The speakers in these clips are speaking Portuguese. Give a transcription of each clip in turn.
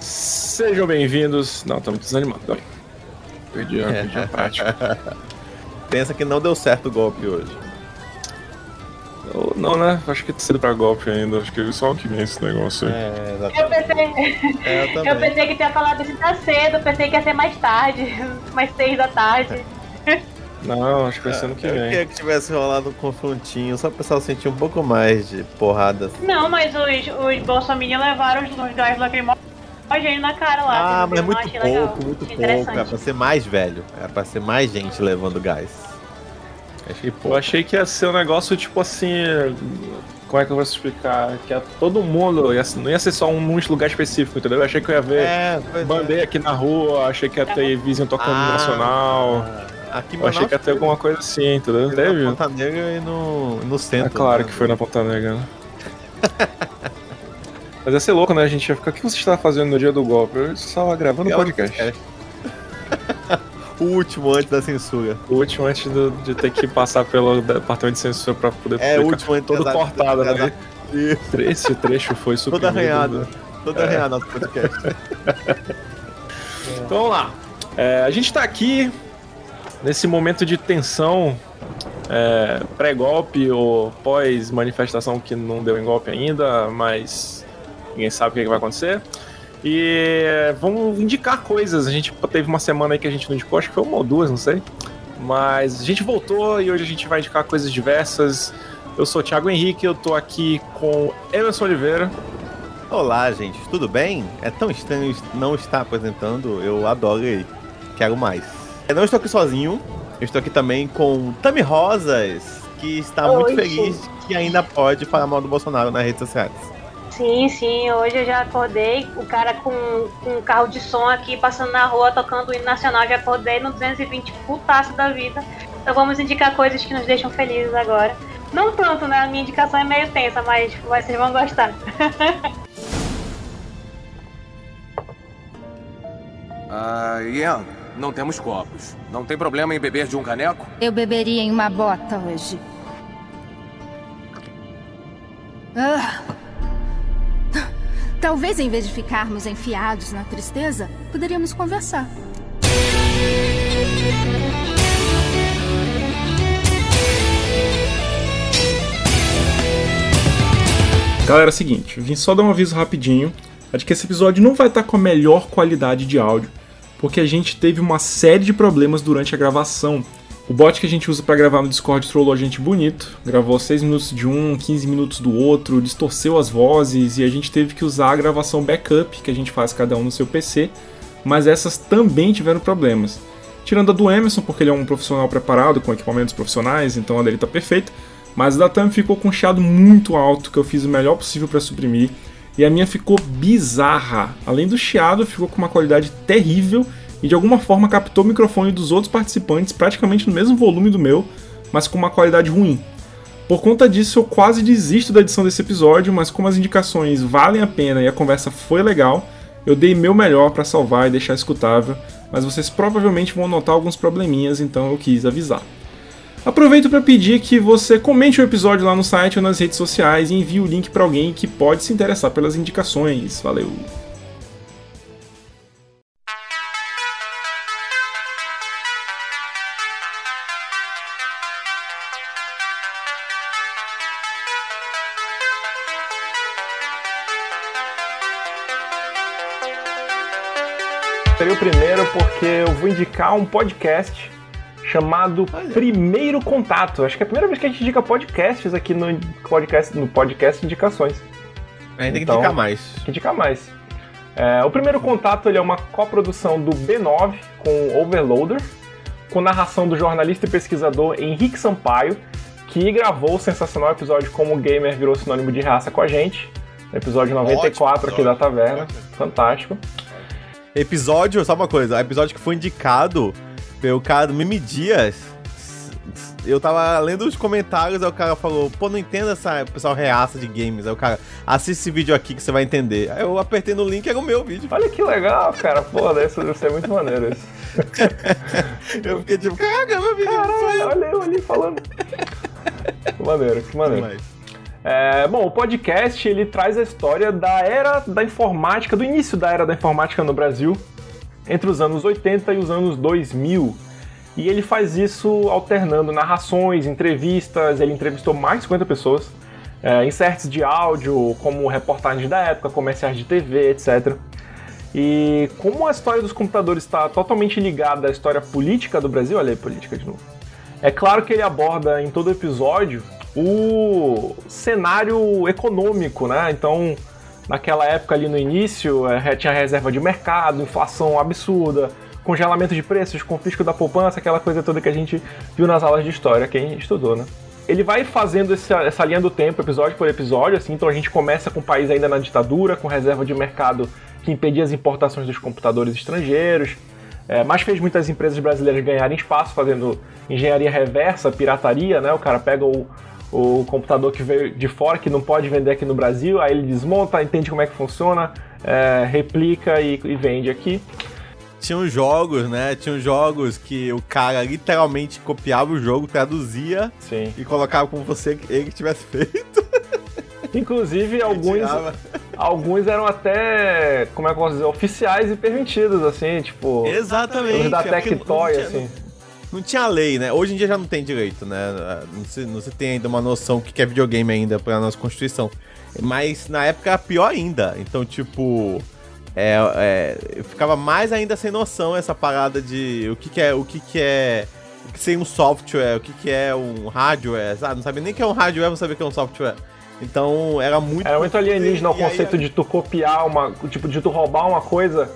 Sejam bem-vindos. Não, estamos desanimados. Não. Perdi, a- perdi a prática. Pensa que não deu certo o golpe hoje. Ou não, né? Acho que tá cedo pra golpe ainda. Acho que só o que vem esse negócio aí. É, Eu exatamente. pensei, É, eu eu pensei que tinha falado isso tá cedo, pensei que ia ser mais tarde, mais seis da tarde. Não, acho que vai ser ano que Eu vem. queria que tivesse rolado um confrontinho, só pro pessoal sentir um pouco mais de porradas. Não, mas os, os bolsominions levaram os, os gás lacrimógenos na cara lá. Ah, mas eu muito achei legal, pouco, muito pouco. É interessante. pra ser mais velho. É pra ser mais gente levando gás. Achei Eu pouco. achei que ia ser um negócio tipo assim. Como é que eu vou explicar? Que ia todo mundo. Ia, não ia ser só um num lugar específico, entendeu? Eu achei que eu ia ver É, pois é. bandeira aqui na rua, achei que ia ter vizinho tocando Ah, nacional. Aqui Eu achei que ia ter alguma coisa assim, entendeu? Na Teve? Ponta Negra e no, no É centro. claro né? que foi na Ponta Negra. né? Mas ia ser louco, né? A gente ia ficar. O que você estava fazendo no dia do golpe? Eu estava gravando um podcast. O último antes da censura. O último antes do- de ter que passar pelo departamento de censura pra poder É, o último antes todo cortado, né? Isso. Esse trecho foi Todo suprimido. arranhado. Todo arranhado nosso podcast. Então vamos lá. É, a gente tá aqui nesse momento de tensão é, pré-golpe ou pós-manifestação que não deu em golpe ainda, mas ninguém sabe o que, que vai acontecer. E é, vamos indicar coisas. A gente teve uma semana aí que a gente não indicou, acho que foi uma ou duas, não sei. Mas a gente voltou e hoje a gente vai indicar coisas diversas. Eu sou o Thiago Henrique, eu tô aqui com Emerson Oliveira. Olá, gente, tudo bem? É tão estranho não estar apresentando, eu adoro e quero mais. Eu não estou aqui sozinho, eu estou aqui também com Tami Rosas, que está muito Oi, feliz que ainda pode falar mal do Bolsonaro nas redes sociais. Sim, sim, hoje eu já acordei, o cara com, com um carro de som aqui passando na rua tocando o hino nacional, já acordei no 220 putaço da vida. Então vamos indicar coisas que nos deixam felizes agora. Não tanto, né? A minha indicação é meio tensa, mas vocês vão gostar. Ah, Ian, não temos copos. Não tem problema em beber de um caneco? Eu beberia em uma bota hoje. Ah. Talvez em vez de ficarmos enfiados na tristeza, poderíamos conversar. Galera, é o seguinte, vim só dar um aviso rapidinho, é de que esse episódio não vai estar com a melhor qualidade de áudio, porque a gente teve uma série de problemas durante a gravação. O bot que a gente usa pra gravar no Discord trollou a gente bonito, gravou 6 minutos de um, 15 minutos do outro, distorceu as vozes e a gente teve que usar a gravação backup que a gente faz cada um no seu PC, mas essas também tiveram problemas. Tirando a do Emerson, porque ele é um profissional preparado com equipamentos profissionais, então a dele tá perfeita. Mas a da Tam ficou com um chiado muito alto, que eu fiz o melhor possível para suprimir. E a minha ficou bizarra. Além do chiado, ficou com uma qualidade terrível e de alguma forma captou o microfone dos outros participantes praticamente no mesmo volume do meu, mas com uma qualidade ruim. Por conta disso, eu quase desisto da edição desse episódio, mas como as indicações valem a pena e a conversa foi legal, eu dei meu melhor para salvar e deixar escutável, mas vocês provavelmente vão notar alguns probleminhas, então eu quis avisar. Aproveito para pedir que você comente o episódio lá no site ou nas redes sociais e envie o link para alguém que pode se interessar pelas indicações. Valeu! Indicar um podcast chamado Primeiro Contato. Acho que é a primeira vez que a gente indica podcasts aqui no podcast, no podcast Indicações. A gente tem que Então- indicar mais. Tem que indicar mais. É, o Primeiro Contato ele é uma coprodução do B9 com o Overloader, com narração do jornalista e pesquisador Henrique Sampaio, que gravou o sensacional episódio Como o Gamer virou sinônimo de raça com a gente. Episódio 94 aqui da Taverna. Fantástico. Episódio, só uma coisa, episódio que foi indicado pelo cara do Mimi Dias. Eu tava lendo os comentários, aí o cara falou, pô, não entendo essa pessoal reaça de games. Aí o cara, assiste esse vídeo aqui que você vai entender. Aí eu apertei no link, era o meu vídeo. Olha que legal, cara. Pô, deve deve ser muito maneiro isso. Eu fiquei tipo, caraca, meu vídeo. Caralho, olha eu ali falando. Que maneiro, que maneiro. Mas- É, bom, o podcast ele traz a história da era da informática, do início da era da informática no Brasil, entre os anos 80 e os anos 2000. E ele faz isso alternando narrações, entrevistas, ele entrevistou mais de 50 pessoas, é, inserts de áudio, como reportagens da época, comerciais de TV, etc. E como a história dos computadores está totalmente ligada à história política do Brasil, olha aí, política de novo. É claro que ele aborda em todo episódio o cenário econômico, né? Então, naquela época ali no início, é, tinha reserva de mercado, inflação absurda, congelamento de preços, confisco da poupança, aquela coisa toda que a gente viu nas aulas de história, quem estudou, né? Ele vai fazendo essa, essa linha do tempo, episódio por episódio, assim, então a gente começa com o país ainda na ditadura, com reserva de mercado que impedia as importações dos computadores estrangeiros, é, mas fez muitas empresas brasileiras ganharem espaço fazendo engenharia reversa, pirataria, né? O cara pega o, o computador que veio de fora, que não pode vender aqui no Brasil, aí ele desmonta, entende como é que funciona, é, replica e, e vende aqui. Tinham jogos, né? Tinham jogos que o cara literalmente copiava o jogo, traduzia Sim. e colocava como você ele tivesse feito. Inclusive, alguns, alguns eram até, como é que eu posso dizer, oficiais e permitidos, assim, tipo. Exatamente. Os da é Tectoy, tinha- assim. Não tinha lei, né? Hoje em dia já não tem direito, né? Não se, não se tem ainda uma noção do que é videogame ainda pra nossa Constituição. Mas na época era pior ainda. Então, tipo. É, é, eu ficava mais ainda sem noção essa parada de o que, que é. O que, que é. O que seria um software, o que, que é um hardware, sabe? Não sabia nem o que é um hardware, não sabia o que é um software. Então era muito. Era muito alienígena o E aí- conceito de tu copiar uma. Tipo, de tu roubar uma coisa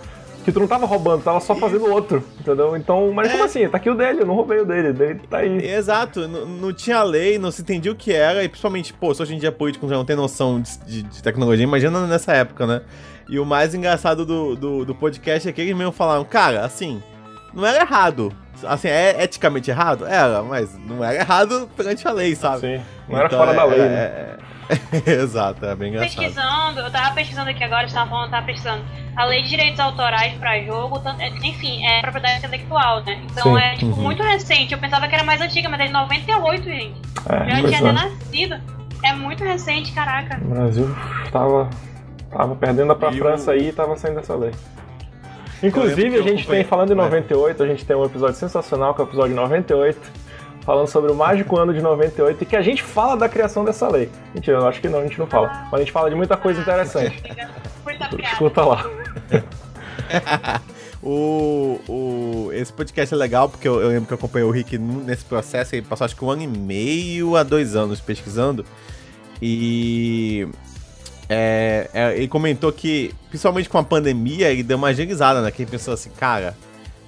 que tu não tava roubando, tava só fazendo outro, entendeu? Então, mas É. como assim? Tá aqui o dele, eu não roubei o dele, dele tá aí. Exato, n- não tinha lei, não se entendia o que era, e principalmente, pô, se hoje em dia político já não tem noção de, de- de tecnologia, imagina nessa época, né? E o mais engraçado do, do, do podcast é que eles mesmo falaram, cara, assim, não era errado. Assim, é eticamente errado? Era, mas não era errado perante a lei, sabe? Sim. Não era Então, fora é- da lei, é- né? é- Exato, é bem engraçado. Pesquisando, eu tava pesquisando aqui agora, você tava falando, tava pesquisando. A lei de direitos autorais pra jogo, tanto- é, enfim, é propriedade intelectual, né? Então Sim. é, tipo, Uhum. muito recente. Eu pensava que era mais antiga, mas é de 98, gente. É, Eu tinha é. até nascido. É muito recente, caraca. O Brasil tava, tava perdendo pra E França aí e tava saindo dessa lei. Inclusive, a gente tem, falando em Vai. 98, a gente tem um episódio sensacional, que é o episódio 98, falando sobre o mágico ano de 98 e que a gente fala da criação dessa lei. Mentira, eu acho que não, a gente não fala. Mas a gente fala de muita coisa interessante. Escuta lá. O, o, esse podcast é legal porque eu, eu lembro que eu acompanhei o Rick nesse processo. Ele passou acho que um ano e meio a dois anos pesquisando. E é, é, ele comentou que, principalmente com a pandemia, ele deu uma agilizada, né? Que ele pensou assim, cara,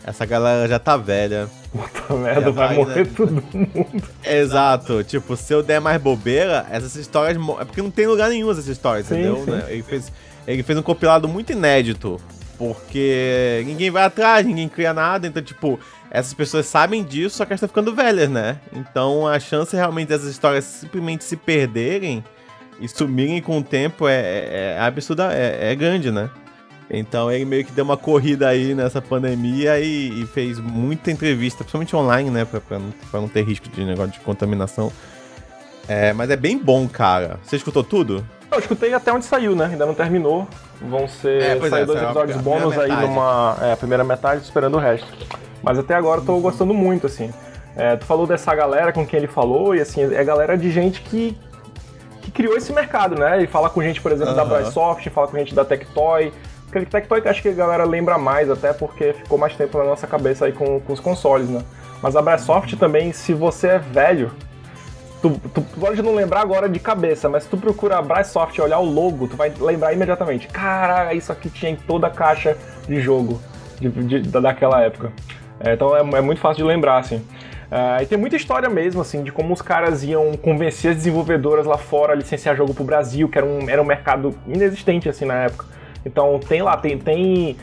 essa galera já tá velha. Puta merda, vai vai, morrer né? todo mundo. Exato, tipo, se eu der mais bobeira, essas histórias. É porque não tem lugar nenhum essas histórias, Sim, entendeu? sim. Né? Ele, fez, ele fez um compilado muito inédito. Porque ninguém vai atrás, ninguém cria nada. Então, tipo, essas pessoas sabem disso, só que elas estão ficando velhas, né? Então a chance realmente dessas histórias simplesmente se perderem e sumirem com o tempo é, é, é absurda, é, é grande, né? Então ele meio que deu uma corrida aí nessa pandemia e, e fez muita entrevista, principalmente online, né? Pra, pra não, pra não ter risco de negócio de contaminação. É, mas é bem bom, cara. Você escutou tudo? Eu escutei até onde saiu, né? Ainda não terminou. Vão ser É, pois sair é, dois episódios bônus aí numa. É, primeira metade, tô esperando o resto. Mas até agora eu tô gostando muito, assim. É, tu falou dessa galera com quem ele falou, e assim, é galera de gente que criou esse mercado, né? E fala com gente, por exemplo, da. Brysoft, fala com gente da Tectoy. Tectoy que acho que a galera lembra mais, até porque ficou mais tempo na nossa cabeça aí com, com os consoles, né? Mas a Brysoft também, se você é velho, Tu, tu pode não lembrar agora de cabeça, mas se tu procura a Brysoft e olhar o logo, tu vai lembrar imediatamente. Caraca, isso aqui tinha em toda a caixa de jogo de, de- da- daquela época. É, então é, é muito fácil de lembrar, assim. É, e tem muita história mesmo, assim, de como os caras iam convencer as desenvolvedoras lá fora a licenciar jogo pro Brasil, que era um, era um mercado inexistente, assim, na época. Então tem lá, tem, tem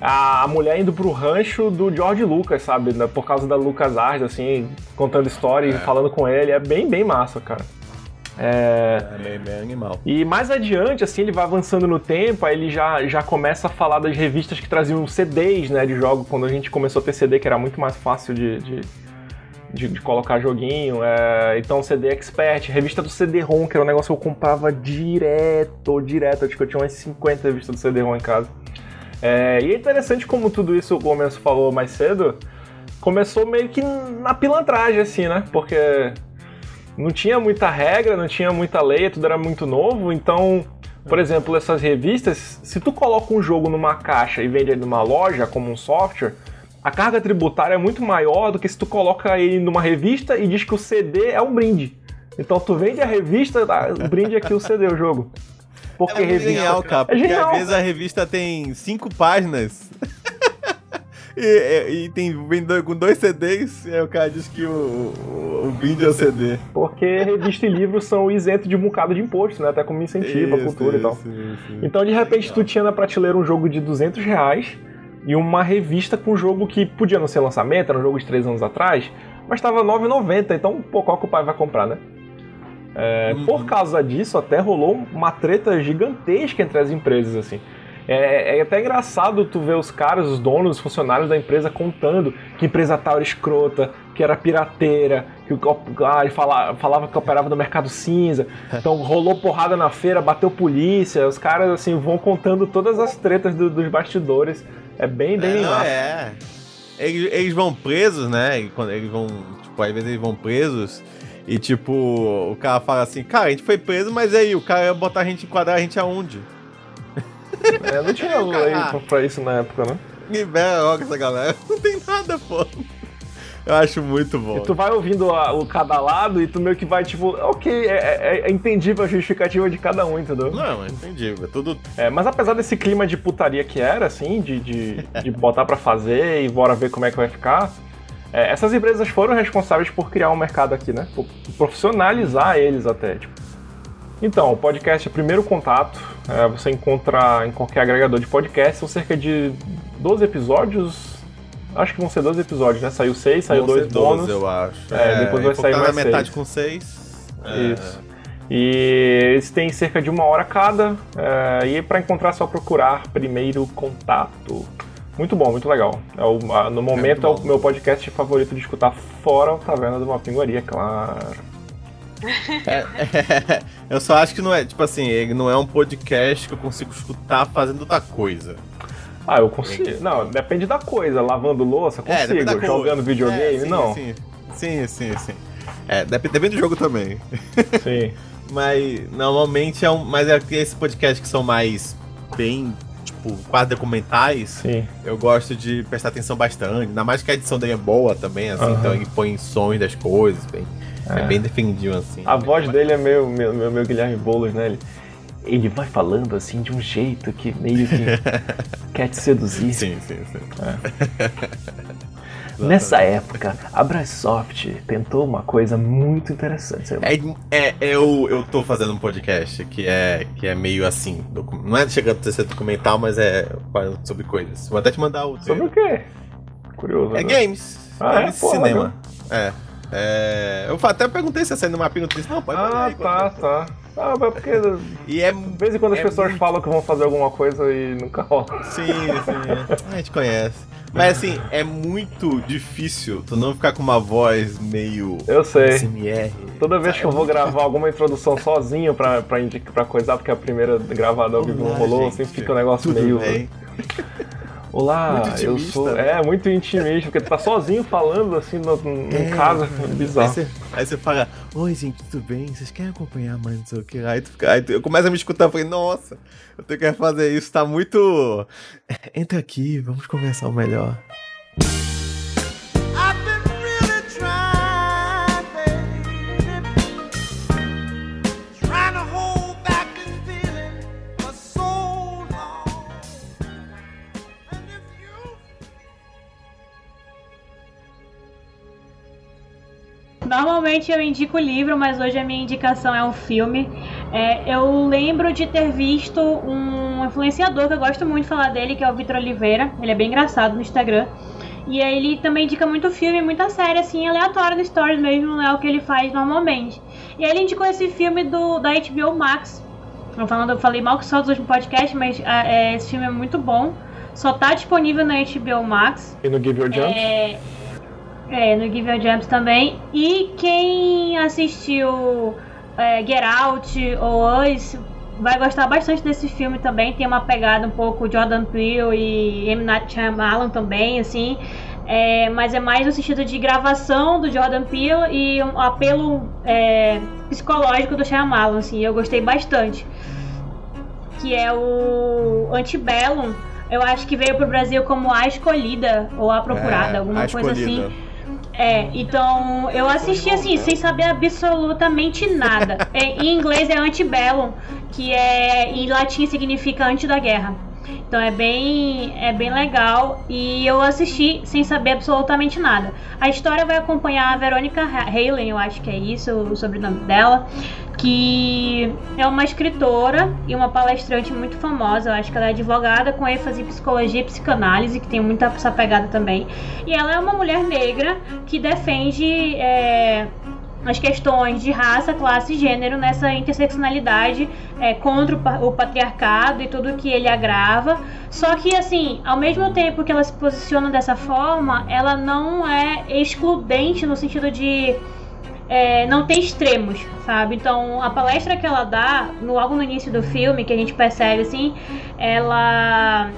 a mulher indo pro rancho do George Lucas, sabe? Por causa da Lucas Arts, assim, contando história e falando com ele. É bem, bem massa, cara. É... É bem, bem animal. E mais adiante, assim, ele vai avançando no tempo, aí ele já, já começa a falar das revistas que traziam CDs, né, de jogo, quando a gente começou a ter CD, que era muito mais fácil de, de, de, de colocar joguinho. É, então, CD Expert, revista do CD-ROM, que era um negócio que eu comprava direto, direto. Acho que eu tinha umas 50 revistas do CD-ROM em casa. É, e é interessante como tudo isso, o Gomes falou mais cedo, começou meio que na pilantragem, assim, né? Porque não tinha muita regra, não tinha muita lei, tudo era muito novo, então por exemplo, essas revistas, se tu coloca um jogo numa caixa e vende ele numa loja como um software, a carga tributária é muito maior do que se tu coloca ele numa revista e diz que o CD é um brinde. Então tu vende a revista, o brinde é que o CD é o jogo. Porque é revista... genial, cara. Porque é genial. às vezes a revista tem cinco páginas. E, e, tem vendedor com dois CDs, e aí o cara diz que o, o, o brinde é o CD. Porque revista e livros são isentos de um bocado de imposto, né? Até como incentivo à cultura isso, e tal. Isso, então, de repente, tu tinha na prateleira um jogo de 200 reais e uma revista com um jogo que podia não ser lançamento, era um jogo de 3 anos atrás, mas estava 9,90, então, pô, qual que o pai vai comprar, né? É, uhum. Por causa disso, até rolou uma treta gigantesca entre as empresas, assim. É, é, até engraçado tu ver os caras, os donos, os funcionários da empresa contando que empresa tal era escrota, que era pirateira, que ah, ele falava, falava que operava no mercado cinza. Então rolou porrada na feira, bateu polícia. Os caras assim vão contando todas as tretas do, dos bastidores. É bem, bem é, massa. É. Eles, eles vão presos, né? E quando eles vão, tipo, às vezes eles vão presos. E tipo, o cara fala assim, cara, a gente foi preso, mas aí o cara ia botar a gente, enquadrar a gente aonde? É, não tinha lei pra, pra isso na época, né? Libera logo essa galera. Não tem nada, pô. Eu acho muito bom. E tu vai ouvindo a, o cada lado e tu meio que vai, tipo, ok, é, é, é entendível a justificativa de cada um, entendeu? Não, é entendível, é tudo. É, mas apesar desse clima de putaria que era, assim, de, de, de botar pra fazer e bora ver como é que vai ficar, é, essas empresas foram responsáveis por criar um mercado aqui, né? Por profissionalizar eles até, tipo. Então, o podcast é primeiro contato. É, você encontra em qualquer agregador de podcast. São cerca de 12 episódios. Acho que vão ser 12 episódios, né? Saiu 6, saiu 2 bônus. eu acho. É, é depois vai sair mais metade seis. com 6. É. Isso. E eles têm cerca de uma hora cada. É, e para encontrar é só procurar primeiro contato. Muito bom, muito legal. É o, no momento é, é o meu podcast favorito de escutar fora o Taverna de uma Pinguaria, claro. É, é, eu só acho que não é, tipo assim, ele não é um podcast que eu consigo escutar fazendo outra coisa. Ah, eu consigo. Não, depende da coisa. Lavando louça, é, consigo. É, Jogando videogame, é, sim, não. Sim, sim, sim, sim. É, depende do jogo também. Sim. mas normalmente é um. Mas é esse podcast que são mais bem, tipo, quase documentais. Sim. Eu gosto de prestar atenção bastante. Ainda mais que a edição dele é boa também, assim, uhum. então ele põe sons das coisas, bem. É, é bem defendido, assim. A voz dele é meio, meio, meio, meio Guilherme Boulos, né? Ele, ele vai falando assim de um jeito que meio que quer te seduzir. Sim, sim, sim. É. Nessa época, a Brasoft tentou uma coisa muito interessante. É, é, eu, eu tô fazendo um podcast que é, que é meio assim. Não é chegando a ser documental, mas é sobre coisas. Vou até te mandar o. Sobre o quê? Curioso. É né? games. Ah, games é? cinema. É. É, eu até perguntei se ia sair no mapinha, tu disse, não, pode Ah, tá, tá. Ah, mas porque. e é. De vez em quando as é pessoas muito... falam que vão fazer alguma coisa e nunca rola. Sim, sim. a gente conhece. Mas assim, é muito difícil tu não ficar com uma voz meio. Eu sei. SMR. Toda vez que eu vou gravar alguma introdução sozinho pra, pra, indicar, pra coisar, porque a primeira gravada ao vivo não rolou, sempre fica um negócio meio. Olá, eu sou. Né? É, muito intimista, porque tu tá sozinho falando assim no, é, casa, é bizarro. Aí você, aí você fala, oi gente, tudo bem? Vocês querem acompanhar mais não sei o que? Aí, tu fica, aí tu, eu começo a me escutar, eu falei, nossa, eu tenho que fazer isso, tá muito. Entra aqui, vamos conversar o melhor. Normalmente eu indico livro, mas hoje a minha indicação é um filme. É, eu lembro de ter visto um influenciador que eu gosto muito de falar dele, que é o Vitor Oliveira. Ele é bem engraçado no Instagram. E aí ele também indica muito filme, muita série, assim, aleatória no Stories mesmo, não é o que ele faz normalmente. E aí ele indicou esse filme do, da HBO Max. Eu, falando, eu falei mal que só dos últimos podcast, mas é, esse filme é muito bom. Só tá disponível na HBO Max. E no Give Your Jump? É... É, no Give Your Jams também. E quem assistiu é, Get Out ou Us vai gostar bastante desse filme também. Tem uma pegada um pouco Jordan Peele e M. Night Shyamalan também, assim. É, mas é mais no sentido de gravação do Jordan Peele e um apelo é, psicológico do Shyamalan, assim. Eu gostei bastante. Que é o Antebellum. Eu acho que veio pro Brasil como A Escolhida ou A Procurada, É, alguma A coisa Escolhida. assim. É, então eu assisti assim, sem saber absolutamente nada. É, em inglês é antebellum, que é em latim significa antes da guerra. Então é bem, é bem legal e eu assisti sem saber absolutamente nada. A história vai acompanhar a Veronica Halen, eu acho que é isso, o sobrenome dela, que é uma escritora e uma palestrante muito famosa. Eu acho que ela é advogada com ênfase em psicologia e psicanálise, que tem muita essa pegada também. E ela é uma mulher negra que defende é, as questões de raça, classe e gênero nessa interseccionalidade é, contra o, pa- o patriarcado e tudo que ele agrava. Só que, assim, ao mesmo tempo que ela se posiciona dessa forma, ela não é excludente no sentido de é, não tem extremos, sabe? Então, a palestra que ela dá, logo no início do filme, que a gente percebe, assim, ela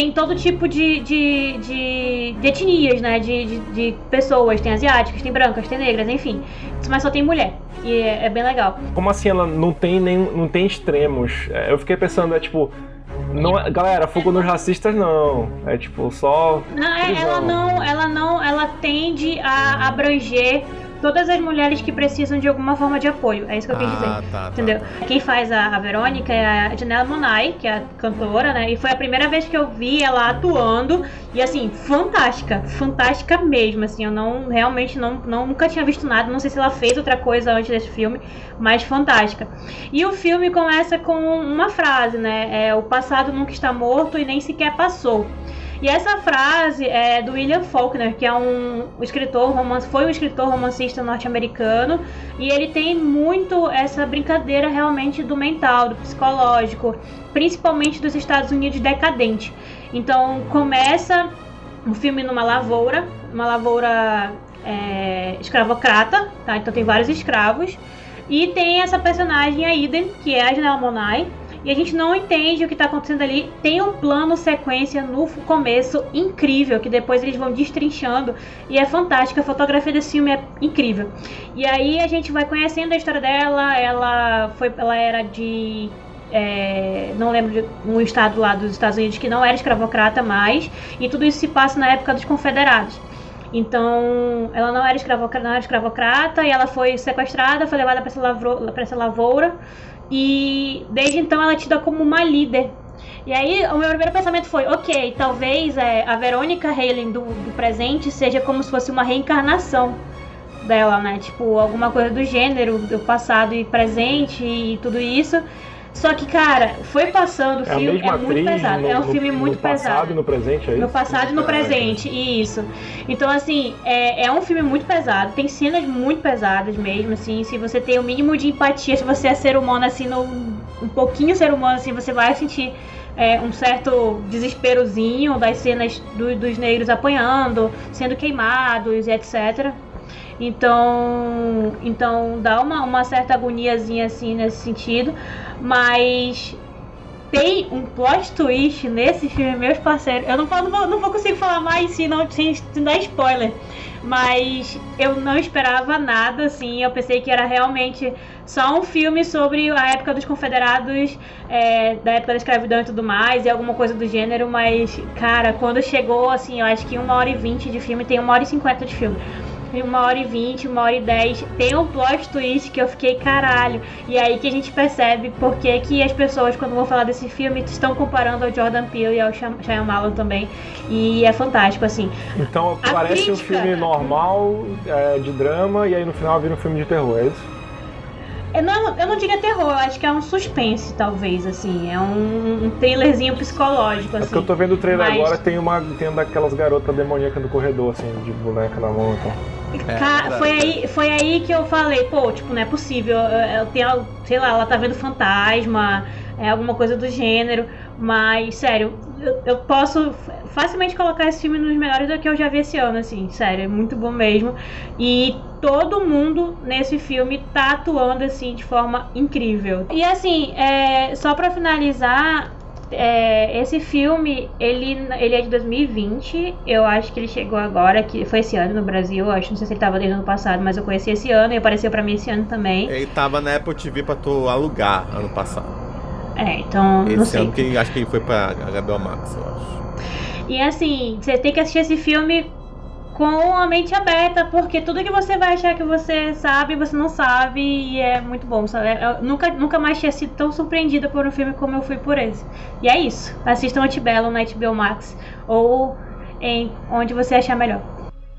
tem todo tipo de, de, de, de etnias, né? De, de, de pessoas. Tem asiáticas, tem brancas, tem negras, enfim. Mas só tem mulher. E é, é bem legal. Como assim ela não tem nem não tem extremos? É, Eu fiquei pensando, é tipo. Não, é- galera, fogo nos racistas não. É tipo, só. Não, é- prisão. ela não, ela não, ela tende a abranger todas as mulheres que precisam de alguma forma de apoio. É isso que eu quis dizer. Ah, tá, tá, Entendeu? tá. Quem faz a, a Verônica é a Janela Monai, que é a cantora, né? E foi a primeira vez que eu vi ela atuando. E assim, fantástica. Fantástica mesmo. Assim, eu não realmente não, não nunca tinha visto nada. Não sei se ela fez outra coisa antes desse filme, mas fantástica. E o filme começa com uma frase, né? É, o passado nunca está morto e nem sequer passou. E essa frase é do William Faulkner, que é um escritor, romance, foi um escritor romancista norte-americano, e ele tem muito essa brincadeira realmente do mental, do psicológico, principalmente dos Estados Unidos decadente. Então começa o filme numa lavoura, uma lavoura é, escravocrata, tá? Então tem vários escravos. E tem essa personagem, a Eden, que é a Janela Monai. E a gente não entende o que tá acontecendo ali. Tem um plano sequência no começo incrível, que depois eles vão destrinchando. E é fantástico. A fotografia desse filme é incrível. E aí a gente vai conhecendo a história dela. Ela foi. Ela era de. é, não lembro de um estado lá dos Estados Unidos que não era escravocrata mais. E tudo isso se passa na época dos confederados. Então, ela não era, escravocrata, não era escravocrata e ela foi sequestrada, foi levada para essa, essa lavoura. E desde então ela é tida como uma líder. E aí, o meu primeiro pensamento foi: ok, talvez é, a Verônica Halen do, do presente seja como se fosse uma reencarnação dela, né? Tipo, alguma coisa do gênero, do passado e presente e tudo isso. Só que, cara, foi passando o É filme, mesma é muito pesado. no, é um no- filme muito no passado pesado. e no presente, é isso? No passado e no presente, isso. Então, assim, é, é um filme muito pesado. Tem cenas muito pesadas mesmo, assim. Se você tem o mínimo de empatia, se você é ser humano, assim, no, um pouquinho ser humano, assim, você vai sentir é, um certo desesperozinho das cenas do- dos negros apanhando, sendo queimados e etc. Então, então dá uma, uma certa agoniazinha assim nesse sentido, mas tem um plot twist nesse filme, meus parceiros. Eu não, não, vou, não vou conseguir falar mais se não, sem, dar spoiler. Mas eu não esperava nada, assim. Eu pensei que era realmente só um filme sobre a época dos confederados, é, da época da escravidão e tudo mais, e alguma coisa do gênero. Mas, cara, quando chegou, assim, eu acho que uma hora e vinte de filme, tem uma hora e cinquenta de filme uma hora e vinte, uma hora e dez, tem um plot twist que eu fiquei caralho. E aí que a gente percebe por que as pessoas, quando vão falar desse filme, estão comparando ao Jordan Peele e ao Shyam- Shyamalan também. E é fantástico, assim. Então A parece um crítica- filme normal, é, de drama, e aí no final vira um filme de terror, é isso? Eu não, eu não diria terror, eu acho que é um suspense, talvez, assim. É um, um thrillerzinho psicológico, É assim. porque eu tô vendo o trailer Mas- agora, tem uma tem daquelas garotas demoníacas no corredor, assim, de boneca na mão então. É, foi, aí, foi aí que eu falei, pô, tipo, não é possível. Eu, eu tenho, sei lá, ela tá vendo fantasma, é alguma coisa do gênero. Mas, sério, eu, eu posso facilmente colocar esse filme nos melhores do que eu já vi esse ano, assim, sério, é muito bom mesmo. E todo mundo nesse filme tá atuando assim de forma incrível. E assim, é, só para finalizar, é, esse filme, ele, ele é de 2020. Eu acho que ele chegou agora, que foi esse ano no Brasil. Eu acho, não sei se ele tava desde o ano passado, mas eu conheci esse ano e apareceu para mim esse ano também. Ele tava na Apple TV pra tu alugar ano passado. É, então. Esse não sei. ano que acho que ele foi pra HBO Max, eu acho. E assim, você tem que assistir esse filme com a mente aberta, porque tudo que você vai achar que você sabe, você não sabe, e é muito bom. Sabe? Eu nunca, nunca mais tinha sido tão surpreendida por um filme como eu fui por esse. E é isso. Assistam Antebellum na HBO Max, ou em onde você achar melhor.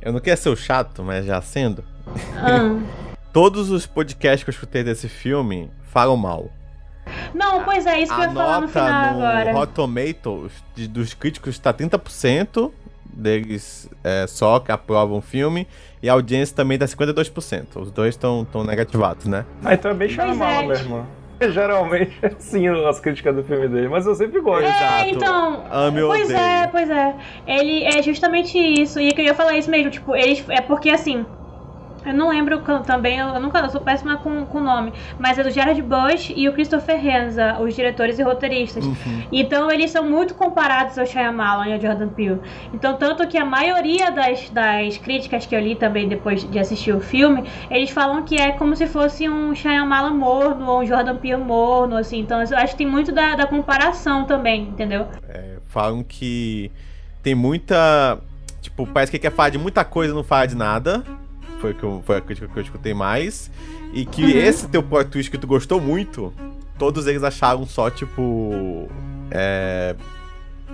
Eu não quero ser o chato, mas já sendo. Ah. Todos os podcasts que eu escutei desse filme falam mal. Não, pois é, isso que eu ia falar no final no agora. Hot Tomatoes de- dos críticos está 30% deles é, só que aprovam o filme e a audiência também tá 52%. Os dois estão tão negativados, né? Ah, então é bem Shyamalan é. mesmo. Geralmente é assim as críticas do filme dele, mas eu sempre gosto. É, então. Ame ou pois odeie. é, pois é. Ele é justamente isso. E eu queria falar isso mesmo. Tipo, eles. É porque assim. Eu não lembro também, eu nunca eu sou péssima com o nome, mas é do Jared Bush e o Christopher Renza, os diretores e roteiristas. Então eles são muito comparados ao Shyamalan e ao Jordan Peele. Então tanto que a maioria das, das críticas que eu li também depois de assistir o filme, eles falam que é como se fosse um Shyamalan morno ou um Jordan Peele morno, assim. Então eu acho que tem muito da, da comparação também, entendeu? É, falam que tem muita. Tipo, parece que quer falar de muita coisa e não fala de nada. Foi, que eu- foi a crítica que eu escutei mais. E que Uhum. esse teu plot twist que tu gostou muito, todos eles acharam só, tipo. É.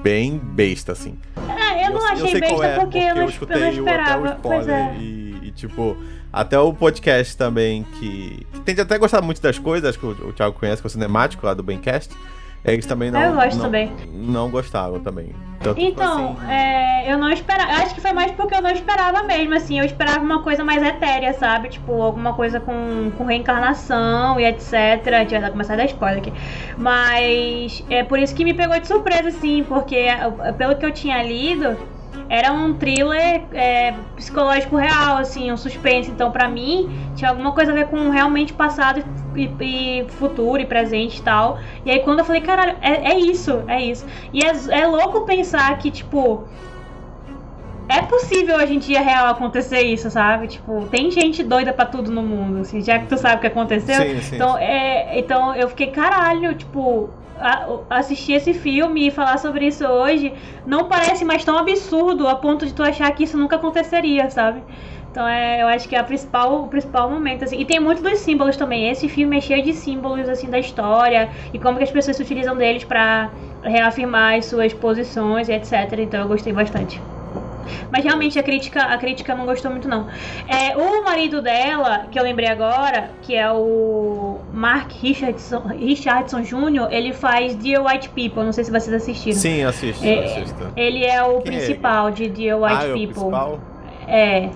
Bem besta, assim. É, eu não achei qual besta é, porque, eu, não, escutei eu não o- até o esperava. Spoiler é. e, e, tipo, até o podcast também, que, que tende até a gostar muito das coisas, acho que o, o Thiago conhece, que é o cinemático lá do Bencast. Eles também não. Eu gosto não, também. Não gostaram também. Tanto, Então, assim, é, eu não esperava. Acho que foi mais porque eu não esperava mesmo, assim. Eu esperava uma coisa mais etérea, sabe? Tipo, alguma coisa com, com reencarnação e etc. A gente vai começar a dar spoiler aqui. Mas é por isso que me pegou de surpresa, assim, porque é, pelo que eu tinha lido, era um thriller é, psicológico real, assim, um suspense. Então, pra mim, tinha alguma coisa a ver com realmente passado e, e futuro e presente e tal. E aí, quando eu falei, caralho, é, é isso, é isso. E é, é louco pensar que, tipo. É possível hoje em dia real acontecer isso, sabe? Tipo, tem gente doida pra tudo no mundo, assim, já que tu sabe o que aconteceu. Sim, sim, então, é, então eu fiquei, caralho, tipo, assistir esse filme e falar sobre isso hoje não parece mais tão absurdo a ponto de tu achar que isso nunca aconteceria, sabe? Então é, eu acho que é a principal, o principal momento, assim. E tem muito dos símbolos também. Esse filme é cheio de símbolos, assim, da história e como que as pessoas se utilizam deles pra reafirmar as suas posições e etc. Então eu gostei bastante. Mas realmente a crítica, a crítica não gostou muito não. É, o marido dela, que eu lembrei agora, que é o Mark Richardson, Richardson Jr., ele faz Dear White People. Não sei se vocês assistiram. Sim, assisto, É, assisto. Ele é o Quem é principal de Dear White ah, é o People. principal? É,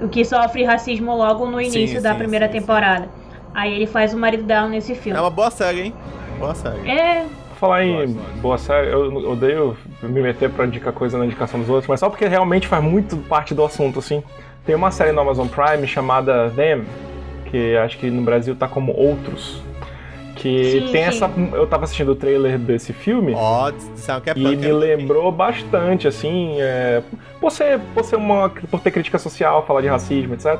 o que sofre racismo logo no início Sim, da sim, primeira sim, sim. temporada. Aí ele faz o marido dela nesse É filme. uma boa série, hein? Boa série. É, Falar em Gosto. boa série, eu odeio me meter pra indicar coisa na indicação dos outros, mas só porque realmente faz muito parte do assunto, assim. Tem uma série no Amazon Prime chamada Them, que acho que no Brasil tá como Outros. Que Sim, tem sim. essa. Eu tava assistindo o trailer desse filme. Ó, disseram que é E punk, me é- lembrou bastante, assim, é, por, ser, por ser uma. por ter crítica social, falar de racismo, etc.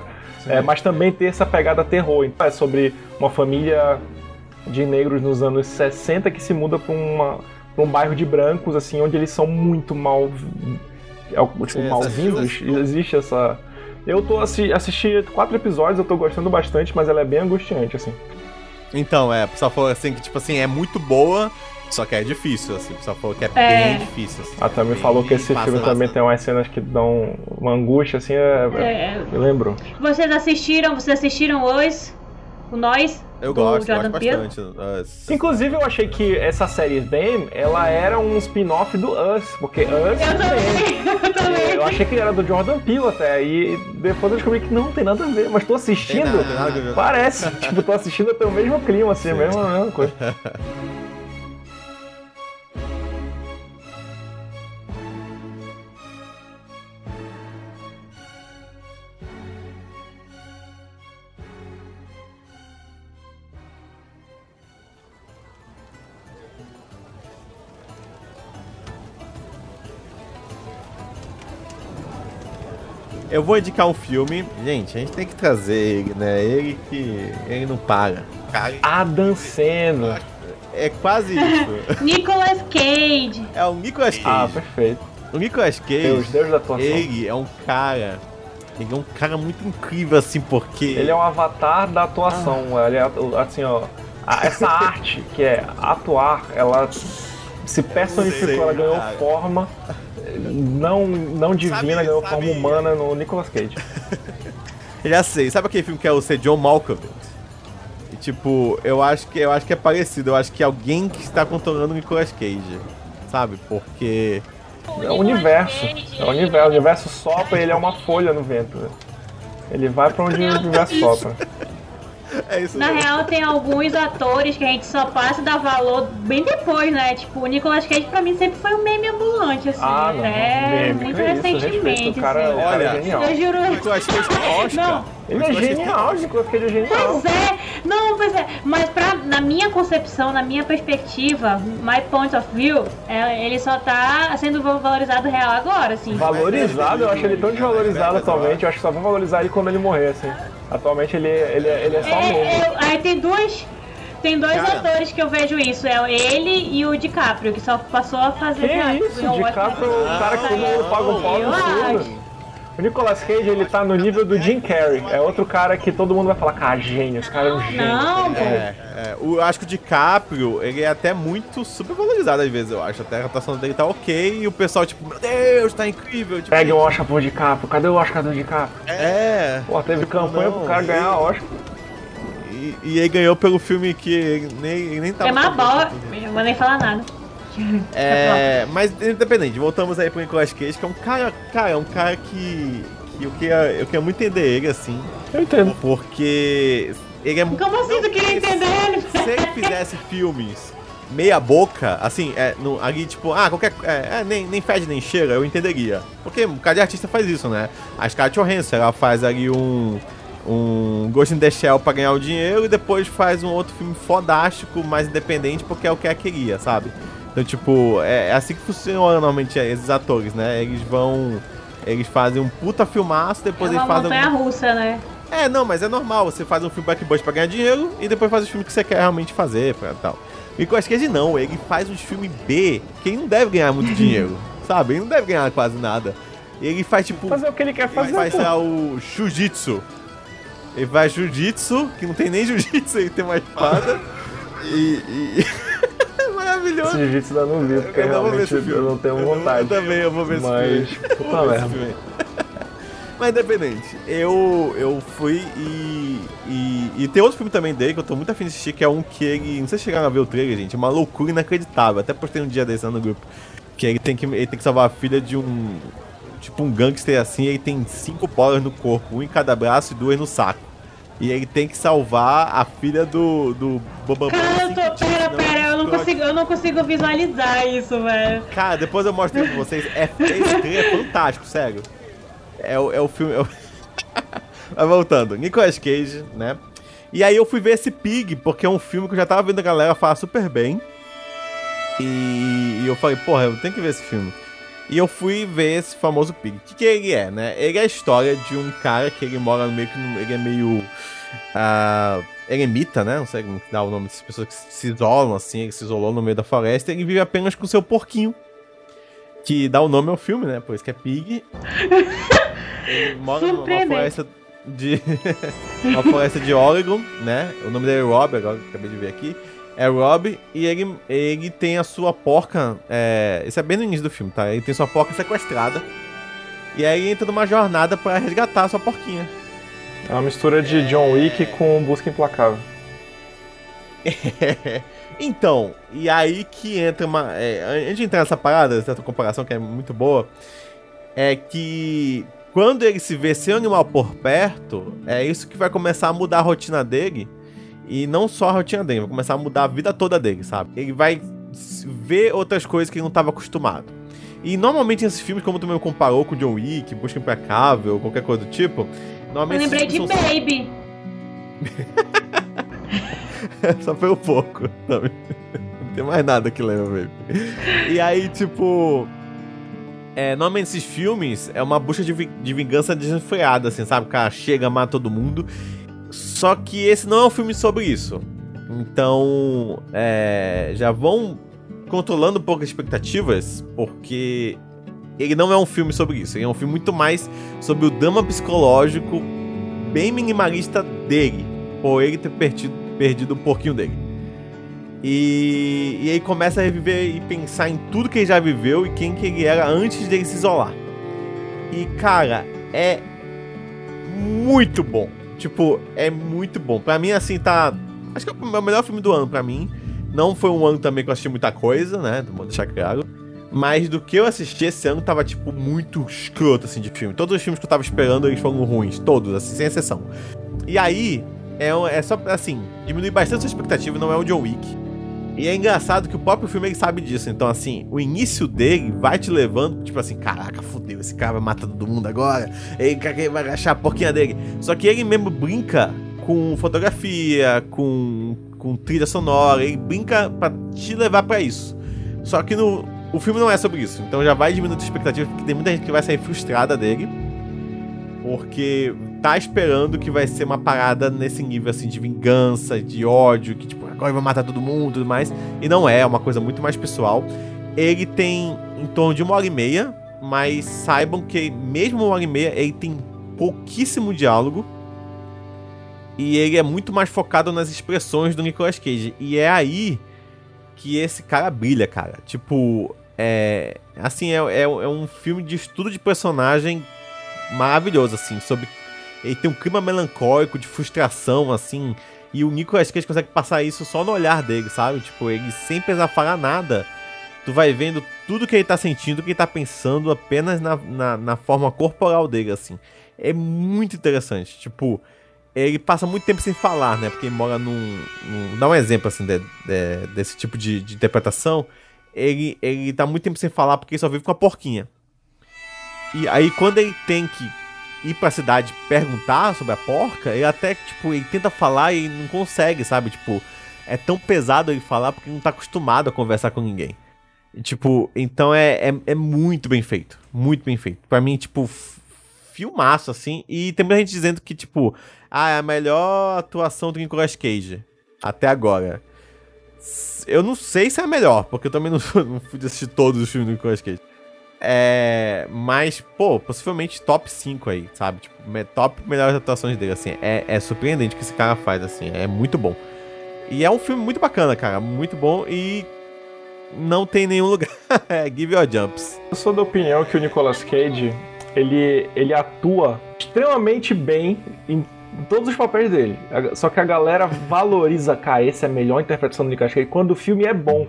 É, mas também ter essa pegada terror. Então, é sobre uma família de negros nos anos 60 que se muda pra, uma, pra um bairro de brancos, assim, onde eles são muito mal. é, Tipo, malvindos. Existe essa. Eu tô assi assisti quatro episódios, eu tô gostando bastante, mas ela é bem angustiante, assim. Então, é, o pessoal falou assim que, tipo assim, é muito boa, só que é difícil, assim. O pessoal falou que é, É. bem difícil. Assim, A Tami falou que esse passa filme também tem umas cenas que dão uma angústia, assim, é, é, é, me lembrou. vocês assistiram, vocês assistiram hoje? O Nós? Eu gosto, Jordan gosto Peele? bastante. Uh, s- Inclusive, eu achei que essa série Them, ela era um spin-off do Us, porque Us Eu tem. também, eu também. Eu achei que era do Jordan Peele até, e depois eu descobri que não tem nada a ver, mas tô assistindo, Tem nada, tem nada a ver. parece, tipo, tô assistindo até o mesmo clima, assim, a mesma, a mesma coisa. Eu vou indicar um filme. Gente, a gente tem que trazer ele, né? Ele que. Ele não paga. Cara, Adam Sandler. é quase isso. Nicolas Cage. É o Nicolas Cage. Ah, perfeito. o Nicolas Cage, Deus, Deus da atuação. ele é um cara. Ele é um cara muito incrível, assim, porque. Ele é um avatar da atuação. Ele é, assim, ó. essa arte que é atuar, ela se personificou, sei, ela ganhou cara. forma não, não divina, Sabe- ganhou sabe- forma humana no Nicolas Cage. Já sei. Sabe aquele filme que é o ser John Malkovich? E tipo, eu acho que eu acho que é parecido. Eu acho que alguém que está controlando o Nicolas Cage. Sabe? Porque. É o universo. É o universo. O universo sopra e ele é uma folha no vento. né? Ele vai pra onde o universo sopra. É isso Na mesmo. real, tem alguns atores que a gente só passa a dar valor bem depois, né? Tipo, o Nicolas Cage pra mim sempre foi um meme ambulante, assim. Ah, não. É, Meme, muito que isso, respeito, recentemente, o cara, assim. o cara é Olha, genial. Eu juro. O Nicolas Cage tem Oscar. Ele é genial, Nicolas Cage é genial. Pois é, não, pois é, mas pra, na minha concepção, na minha perspectiva, my point of view, é, ele só tá sendo valorizado real agora, assim. Valorizado, eu acho ele tão desvalorizado atualmente, eu acho que só vão valorizar ele quando ele morrer, assim. Atualmente ele, ele, ele é só É, meme. é, aí tem duas. Tem dois Cara. atores que eu vejo isso, é ele e o DiCaprio, que só passou a fazer Que isso, Eu o DiCaprio é o cara que todo mundo paga um pau Eu no acho. O Nicolas Cage, ele tá no nível do Jim Carrey. É outro cara que todo mundo vai falar, cara, gênio, esse cara é um gênio. Não, pô. É, é, o, eu acho que o DiCaprio, ele é até muito super valorizado às vezes, eu acho. Até a atuação dele tá ok e o pessoal, tipo, meu Deus, tá incrível. Tipo, Pegue o Oscar pro DiCaprio, cadê o Oscar do DiCaprio? É. Pô, teve campanha pro cara ganhar Oscar. E, e ele ganhou pelo filme que ele nem, ele nem tava. É uma bola. Eu vou nem falar nada. É, mas independente, voltamos aí pro Nicolas Cage, que é um cara, cara, é um cara que, que eu, queria, eu queria muito entender ele, assim, Eu entendo. porque ele é muito... Como assim tu queria entender ele? Se ele fizesse filmes meia boca, assim, é, no, ali, tipo, ah, qualquer, é, é, nem, nem fede nem cheira, eu entenderia. Porque um cara de artista faz isso, né? A Scarlett Johansson, ela faz ali um... Um Ghost in the Shell pra ganhar o dinheiro e depois faz um outro filme fodástico, mais independente, porque é o que ela queria, sabe? Então, tipo, é, é assim que funciona normalmente esses atores, né? Eles vão. Eles fazem um puta filmaço, É depois uma eles fazem. montanha um- russa, né? É, não, mas é normal. Você faz um filme blockbuster pra ganhar dinheiro e depois faz o filme que você quer realmente fazer pra tal. E com Cage não, ele faz uns filmes B que ele não deve ganhar muito dinheiro, sabe? Ele não deve ganhar quase nada. Ele faz tipo. Fazer o que ele quer Ele fazer. faz, sei lá, o Jiu-Jitsu. Ele faz Jiu-Jitsu, que não tem nem Jiu-Jitsu, ele tem uma espada. e. e... Maravilhoso. Esse jiu-jitsu eu não vi, porque Eu não vou ver realmente esse filme. eu não tenho Eu vontade. Eu também, eu vou ver esse Mas, filme. puta Vou ver esse merda. filme. Mas independente, eu, eu fui e, e. E tem outro filme também dele que eu tô muito afim de assistir, que é um que ele. Não sei se chegaram a ver o trailer, gente. É uma loucura inacreditável. Até postei um dia desse lá no grupo. Que ele tem que, ele tem que salvar a filha de um. Tipo um gangster assim, ele tem cinco bolas no corpo, um em cada braço e duas no saco. E ele tem que salvar a filha do. do Bambam. Cara, eu tô. Pera, pera, eu consigo, eu não consigo visualizar isso, velho. Cara, depois eu mostro pra vocês. É, trailer é fantástico, sério. É, o- é o filme. é o- Mas voltando, Nicolas Cage, né? E aí eu fui ver esse Pig, porque é um filme que eu já tava vendo a galera falar super bem. E, e eu falei, porra, eu tenho que ver esse filme. E eu fui ver esse famoso Pig. O que, que ele é, né? Ele é a história de um cara que ele mora meio que. Ele é meio. ah, eremita, né? Não sei como dá o nome dessas pessoas que se isolam assim. Ele se isolou no meio da floresta e ele vive apenas com seu porquinho. Que dá o nome ao filme, né? Por isso que é Pig. Ele mora numa floresta de. uma floresta de Oregon, né? O nome dele é Rob, agora que acabei de ver aqui. É Rob, e ele, ele tem a sua porca. É, isso é bem no início do filme, tá? Ele tem sua porca sequestrada. E aí entra numa jornada pra resgatar a sua porquinha. É uma mistura de John Wick com Busca Implacável. então, e aí que entra uma. É, antes de entrar nessa parada, essa comparação que é muito boa, é que quando ele se vê sem animal por perto, é isso que vai começar a mudar a rotina dele. E não só a rotina dele, vai começar a mudar a vida toda dele, sabe? Ele vai ver outras coisas que ele não estava acostumado. E normalmente esses filmes, como tu mesmo comparou com John Wick, Busca Implacável, qualquer coisa do tipo, Eu normalmente lembrei esses de Baby. Só foi um pouco. Não, não tem mais nada que lembra, baby. E aí, tipo. é, normalmente esses filmes é uma busca de, vi- de vingança desenfreada, assim, sabe? O cara chega, mata todo mundo. Só que esse não é um filme sobre isso. Então, é, já vão controlando um pouco as expectativas, porque ele não é um filme sobre isso. Ele é um filme muito mais sobre o drama psicológico bem minimalista dele, por ele ter perdido, perdido um pouquinho dele. E, e aí começa a reviver e pensar em tudo que ele já viveu e quem que ele era antes dele se isolar. E cara, é muito bom. Tipo, é muito bom. Pra mim, assim, tá. Acho que é o melhor filme do ano pra mim. Não foi um ano também que eu assisti muita coisa, né? Vou deixar claro. Mas do que eu assisti esse ano tava, tipo, muito escroto, assim, de filme. Todos os filmes que eu tava esperando, eles foram ruins. Todos, assim, sem exceção. E aí, é, é só, assim, diminui bastante sua expectativa, não é um John Wick. E é engraçado que o próprio filme ele sabe disso. Então, assim, o início dele vai te levando, tipo assim, caraca, fudeu, esse cara vai matar todo mundo agora. Ele vai achar a porquinha dele. Só que ele mesmo brinca com fotografia, com, com trilha sonora, ele brinca pra te levar pra isso. Só que no, o filme não é sobre isso. Então já vai diminuindo a expectativa, porque tem muita gente que vai sair frustrada dele. Porque tá esperando que vai ser uma parada nesse nível assim de vingança, de ódio, que tipo, agora vai matar todo mundo e tudo mais. E não é, é uma coisa muito mais pessoal. Ele tem em torno de uma hora e meia, mas saibam que mesmo uma hora e meia ele tem pouquíssimo diálogo. E ele é muito mais focado nas expressões do Nicolas Cage. E é aí que esse cara brilha, cara. Tipo, é. Assim, é, é, é um filme de estudo de personagem maravilhoso, assim, sobre. Ele tem um clima melancólico, de frustração, assim. E o Nicolas Cage consegue passar isso só no olhar dele, sabe? Tipo, ele sem precisar falar nada. Tu vai vendo tudo que ele tá sentindo, que ele tá pensando, apenas na, na, na forma corporal dele, assim. É muito interessante. Tipo, ele passa muito tempo sem falar, né? Porque ele mora num. num- dá um exemplo, assim, de- de- desse tipo de, de interpretação. Ele, ele tá muito tempo sem falar porque ele só vive com a porquinha. E aí, quando ele tem que ir pra cidade perguntar sobre a porca, ele até, tipo, ele tenta falar e não consegue, sabe? Tipo, é tão pesado ele falar porque ele não tá acostumado a conversar com ninguém. E, tipo, então é, é, é muito bem feito. Muito bem feito. Pra mim, tipo, filmaço, assim. E tem muita gente dizendo que, tipo, ah, é a melhor atuação do Nicolas Cage. Até agora. Eu não sei se é a melhor, porque eu também não, não fui assistir todos os filmes do Nicolas Cage. É. Mas, pô, possivelmente top 5 aí, sabe? Tipo, top melhores atuações dele, assim. É, é surpreendente o que esse cara faz, assim. É muito bom. E é um filme muito bacana, cara. Muito bom e. Não tem nenhum lugar. é, give your jumps. Eu sou da opinião que o Nicolas Cage, ele, ele atua extremamente bem em todos os papéis dele. Só que a galera valoriza, cara, essa é a melhor interpretação do Nicolas Cage quando o filme é bom.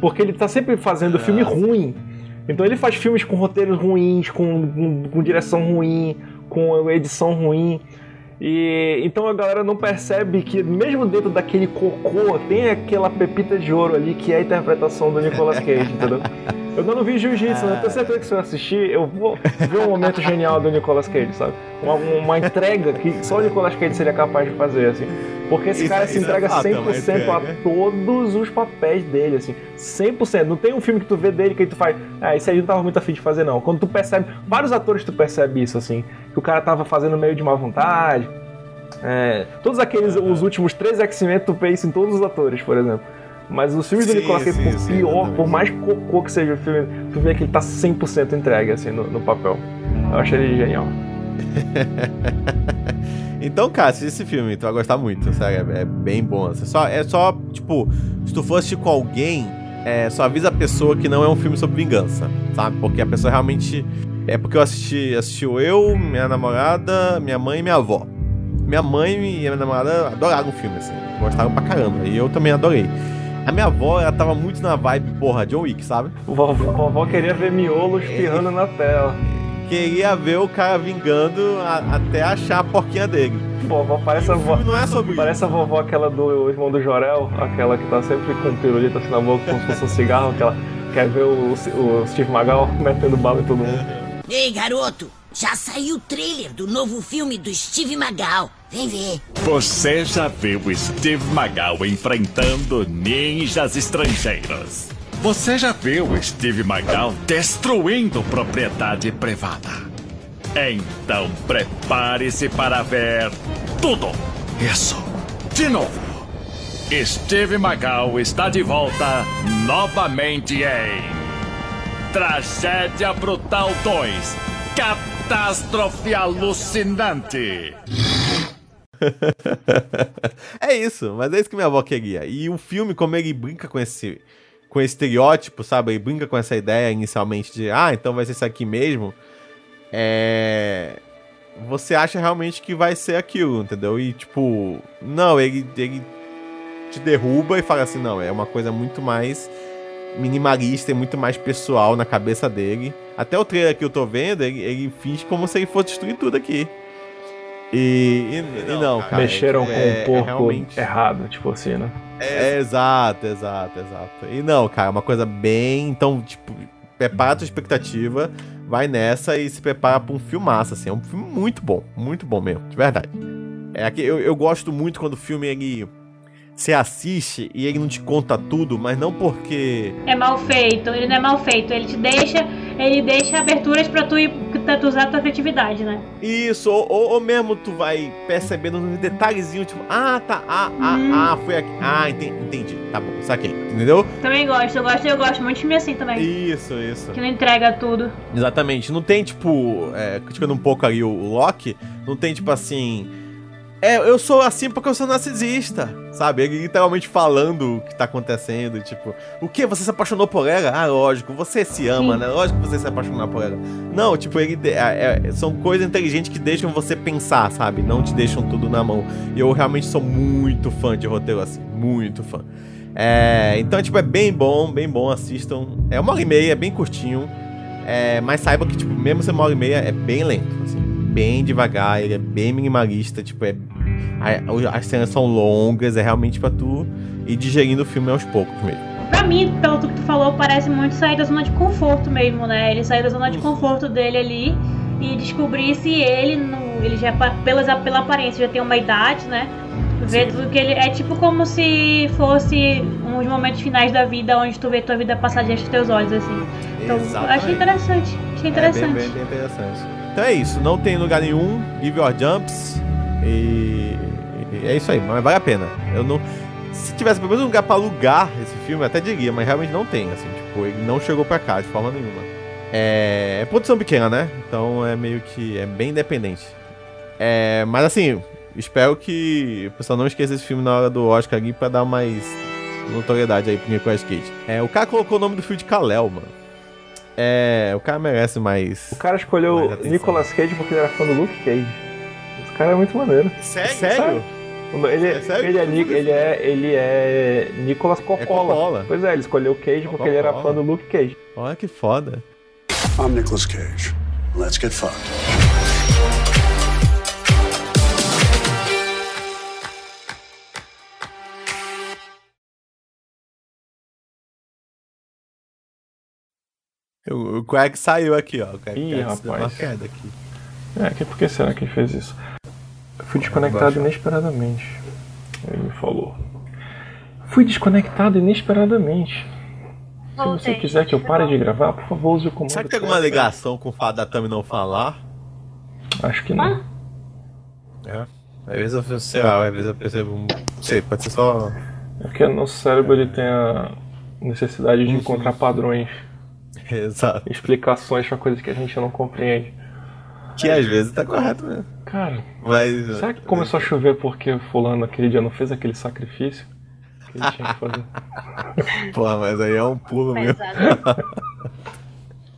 Porque ele tá sempre fazendo filme ruim. Então ele faz filmes com roteiros ruins, com, com, com direção ruim, com edição ruim. E então a galera não percebe que mesmo dentro daquele cocô tem aquela pepita de ouro ali que é a interpretação do Nicolas Cage, entendeu? Eu não vi Jiu-Jitsu, né? Eu tenho certeza que se eu assistir, eu vou ver um momento genial do Nicolas Cage, sabe? Uma, uma entrega que só o Nicolas Cage seria capaz de fazer, assim. Porque esse Isso- cara se isso é entrega fato, é 100% uma a entrega. todos os papéis dele, assim. 100%. Não tem um filme que tu vê dele que tu faz, ah, isso aí não tava muito afim de fazer, não. Quando tu percebe, vários atores tu percebe isso, assim. Que o cara tava fazendo meio de má vontade. É, todos aqueles, os últimos três X-Men tu isso em todos os atores, por exemplo. Mas os filmes do Sim, Nicolas Cage, sim, por sim, pior, exatamente. por mais cocô que seja o filme, tu vê que ele tá 100% entregue, assim, no, no papel. Eu achei ele genial. Então, cara, assiste esse filme, tu vai gostar muito, sério, é, é bem bom. assim. Só, é só, tipo, se tu assistir com alguém, é, só avisa a pessoa que não é um filme sobre vingança, sabe? Porque a pessoa realmente. É porque eu assisti, assistiu eu, minha namorada, minha mãe e minha avó. Minha mãe e minha namorada adoraram o filme, assim, gostaram pra caramba, e eu também adorei. A minha avó, ela tava muito na vibe, porra, John Wick, sabe? Vovó, vovó queria ver miolo espirrando na tela. Queria ver o cara vingando a- até achar a porquinha dele. Vovó parece a vovó. não é sobre Parece a vovó aquela do irmão do Jorel, aquela que tá sempre com pirulito assim na boca, como se fosse um cigarro, que ela quer ver o, o Steve Magal metendo bala em todo mundo. Ei, garoto, já saiu o trailer do novo filme do Steve Magal. Vem ver. Você já viu Steve Magal enfrentando ninjas estrangeiros? Você já viu Steve Magal destruindo propriedade privada? Então prepare-se para ver tudo isso de novo. Steve Magal está de volta novamente em Tragédia Brutal 2 Catástrofe Alucinante. é isso, mas é isso que minha avó queria. E o filme, como ele brinca com esse, com esse estereótipo, sabe? Ele brinca com essa ideia inicialmente de, ah, então vai ser isso aqui mesmo. É. Você acha realmente que vai ser aquilo, entendeu? E tipo, não, ele, ele te derruba e fala assim: não, é uma coisa muito mais minimalista e muito mais pessoal na cabeça dele. Até o trailer que eu tô vendo, ele, ele finge como se ele fosse destruir tudo aqui. E, e, não, e não cara, Mexeram é, com um porco é realmente... errado, tipo assim, né? É, exato, exato, exato. E não, cara, é uma coisa bem. Então, tipo, prepara a tua expectativa, vai nessa e se prepara pra um filmaço, assim. É um filme muito bom, muito bom mesmo, de verdade. É que eu, eu gosto muito quando o filme ele você assiste e ele não te conta tudo, mas não porque. É mal feito, ele não é mal feito, ele te deixa. Ele deixa aberturas pra tu, ir, tu usar a tua criatividade, né? Isso, ou, ou, ou mesmo tu vai percebendo uns detalhezinhos, tipo, ah, tá, ah, ah, hum. ah, foi aqui. Ah, entendi, entendi. Tá bom, saquei. Entendeu? Também gosto, eu gosto, eu gosto muito de filme assim também. Isso, isso. Que não entrega tudo. Exatamente. Não tem, tipo, é, criticando um pouco ali o, o Loki, não tem, tipo assim é, eu sou assim porque eu sou narcisista, sabe? Ele literalmente falando o que tá acontecendo, tipo, o que? Você se apaixonou por ela? Ah, lógico, você se ama, Sim. né? Lógico que você se apaixonou por ela. Não, tipo, ele é, é, são coisas inteligentes que deixam você pensar, sabe? Não te deixam tudo na mão. E eu realmente sou muito fã de roteiro assim, muito fã. É, então, tipo, é bem bom, bem bom, assistam. É uma hora e meia, é bem curtinho. É, mas saiba que, tipo, mesmo ser uma hora e meia, é bem lento, assim bem devagar, ele é bem minimalista, tipo, é. As cenas são longas, é realmente pra tu ir digerindo o filme aos poucos mesmo. Pra mim, pelo que tu falou, parece muito sair da zona de conforto mesmo, né? Ele sair da zona de conforto dele ali e descobrir se ele, no, ele já, pelas, pela aparência, já tem uma idade, né? Ver tudo que ele. É tipo como se fosse uns momentos finais da vida onde tu vê tua vida passar diante dos teus olhos, assim. Então, Exatamente. achei interessante. Achei interessante. É bem, bem, bem interessante. Então é isso, não tem lugar nenhum, give your jumps e é isso aí, mas vale a pena. Eu não se tivesse pelo menos um lugar para alugar esse filme, eu até diria, mas realmente não tem, assim, tipo, ele não chegou para cá de forma nenhuma. É, é, produção pequena, né? Então é meio que é bem independente. É, mas assim, espero que o pessoal não esqueça esse filme na hora do Oscar aqui para dar mais notoriedade aí pro Nicolas Cage. É, o cara colocou o nome do filme de Kalel, mano. É, o cara merece mais. O cara escolheu Nicolas Cage porque ele era fã do Luke Cage. Esse cara é muito maneiro. Sério? Sério? Ele, é, sério? Ele, é, ele, é, ele é Nicolas Coppola. É Coppola. Pois é, ele escolheu Cage porque Coppola. ele era fã do Luke Cage. Olha que foda. I'm Nicolas Cage. Let's get fucked. O, o Craig saiu aqui, ó. O Craig, Ih, rapaz. Uma queda aqui. É, que por que será que ele fez isso? Fui desconectado inesperadamente. Ele me falou. Fui desconectado inesperadamente. Se você quiser que eu pare de gravar, por favor, use o comando. Será que tem alguma ligação com o fato da Tami não falar? Acho que não. É. Às vezes eu, sei lá, às vezes eu percebo. Não sei, pode ser só. É porque o nosso cérebro ele tem a necessidade de encontrar padrões Exato. Explicações pra coisas que a gente não compreende. Que às vezes tá correto mesmo. Cara, mas, será que começou a chover porque fulano aquele dia não fez aquele sacrifício que ele tinha que fazer? Porra, mas aí é um pulo mesmo.